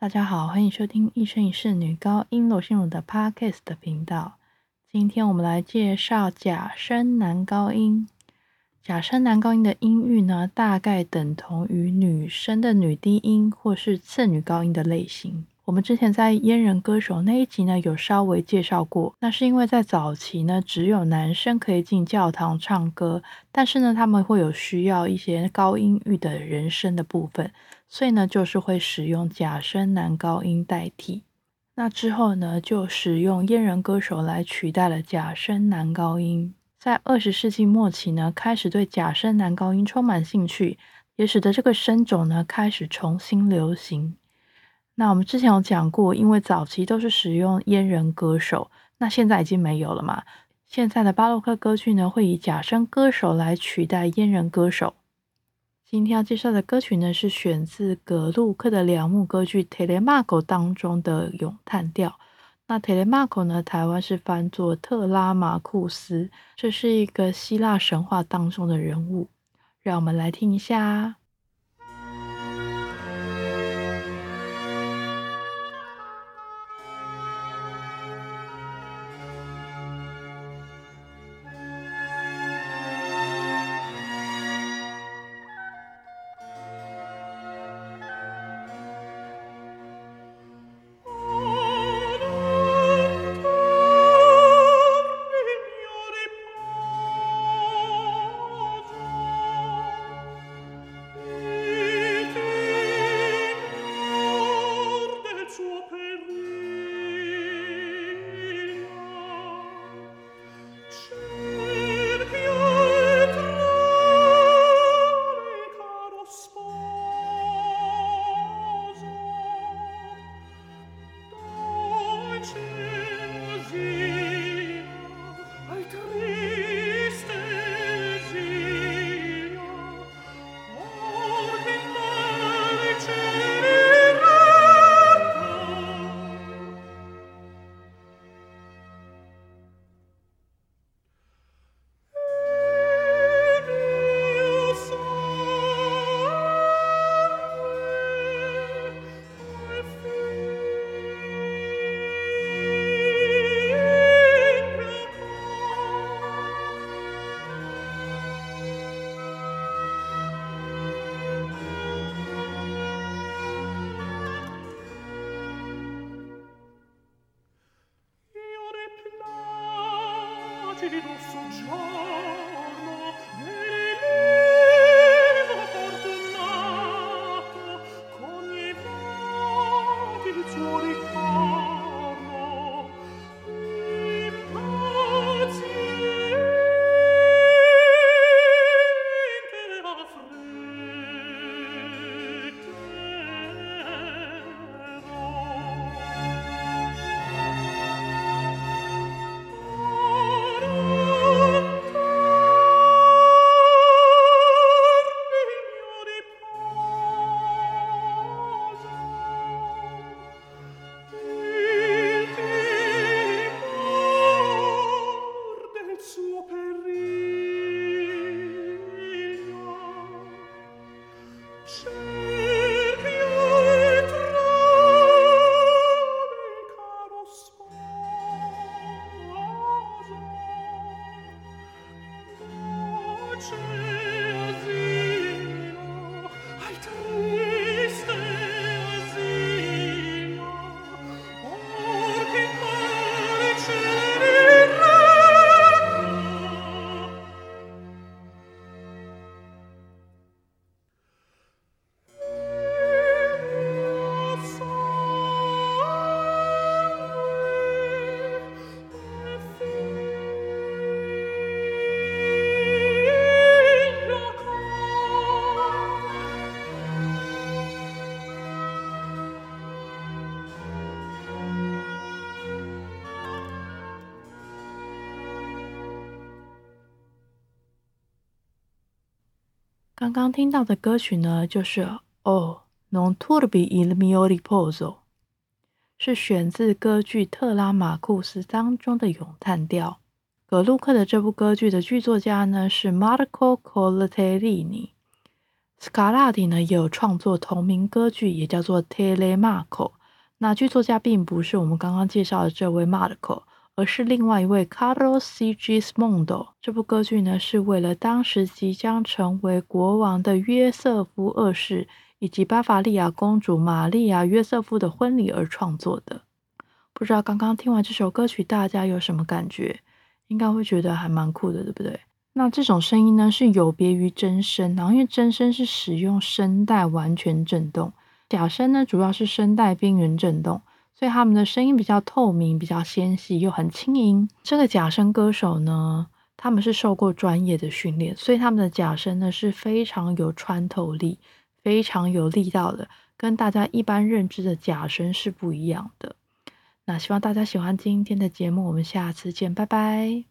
大家好，欢迎收听一生一世女高音罗心如的 Podcast 频道。今天我们来介绍假声男高音。假声男高音的音域呢，大概等同于女生的女低音或是次女高音的类型。我们之前在阉人歌手那一集呢，有稍微介绍过。那是因为在早期呢，只有男生可以进教堂唱歌，但是呢，他们会有需要一些高音域的人声的部分，所以呢，就是会使用假声男高音代替。那之后呢，就使用阉人歌手来取代了假声男高音。在二十世纪末期呢，开始对假声男高音充满兴趣，也使得这个声种呢开始重新流行。那我们之前有讲过，因为早期都是使用阉人歌手，那现在已经没有了嘛。现在的巴洛克歌剧呢，会以假声歌手来取代阉人歌手。今天要介绍的歌曲呢，是选自格鲁克的两幕歌剧《特雷马口》当中的咏叹调。那特雷马口呢，台湾是翻作特拉马库斯，这是一个希腊神话当中的人物。让我们来听一下。so sojourn. 刚刚听到的歌曲呢，就是《Oh non turbi il mio riposo》，是选自歌剧《特拉马库斯》当中的咏叹调。格鲁克的这部歌剧的剧作家呢是 Marco Coltellini，斯卡拉蒂呢也有创作同名歌剧，也叫做《Telemaco》。那剧作家并不是我们刚刚介绍的这位 Marco，而是另外一位 Carlo Sigismondo。这部歌剧呢是为了当时即将成为国王的约瑟夫二世以及巴伐利亚公主玛丽亚·约瑟夫的婚礼而创作的。不知道刚刚听完这首歌曲，大家有什么感觉？应该会觉得还蛮酷的，对不对？那这种声音呢，是有别于真声，然后因为真声是使用声带完全震动，假声呢主要是声带边缘震动，所以他们的声音比较透明、比较纤细又很轻盈。这个假声歌手呢，他们是受过专业的训练，所以他们的假声呢是非常有穿透力、非常有力道的，跟大家一般认知的假声是不一样的。那希望大家喜欢今天的节目，我们下次见，拜拜。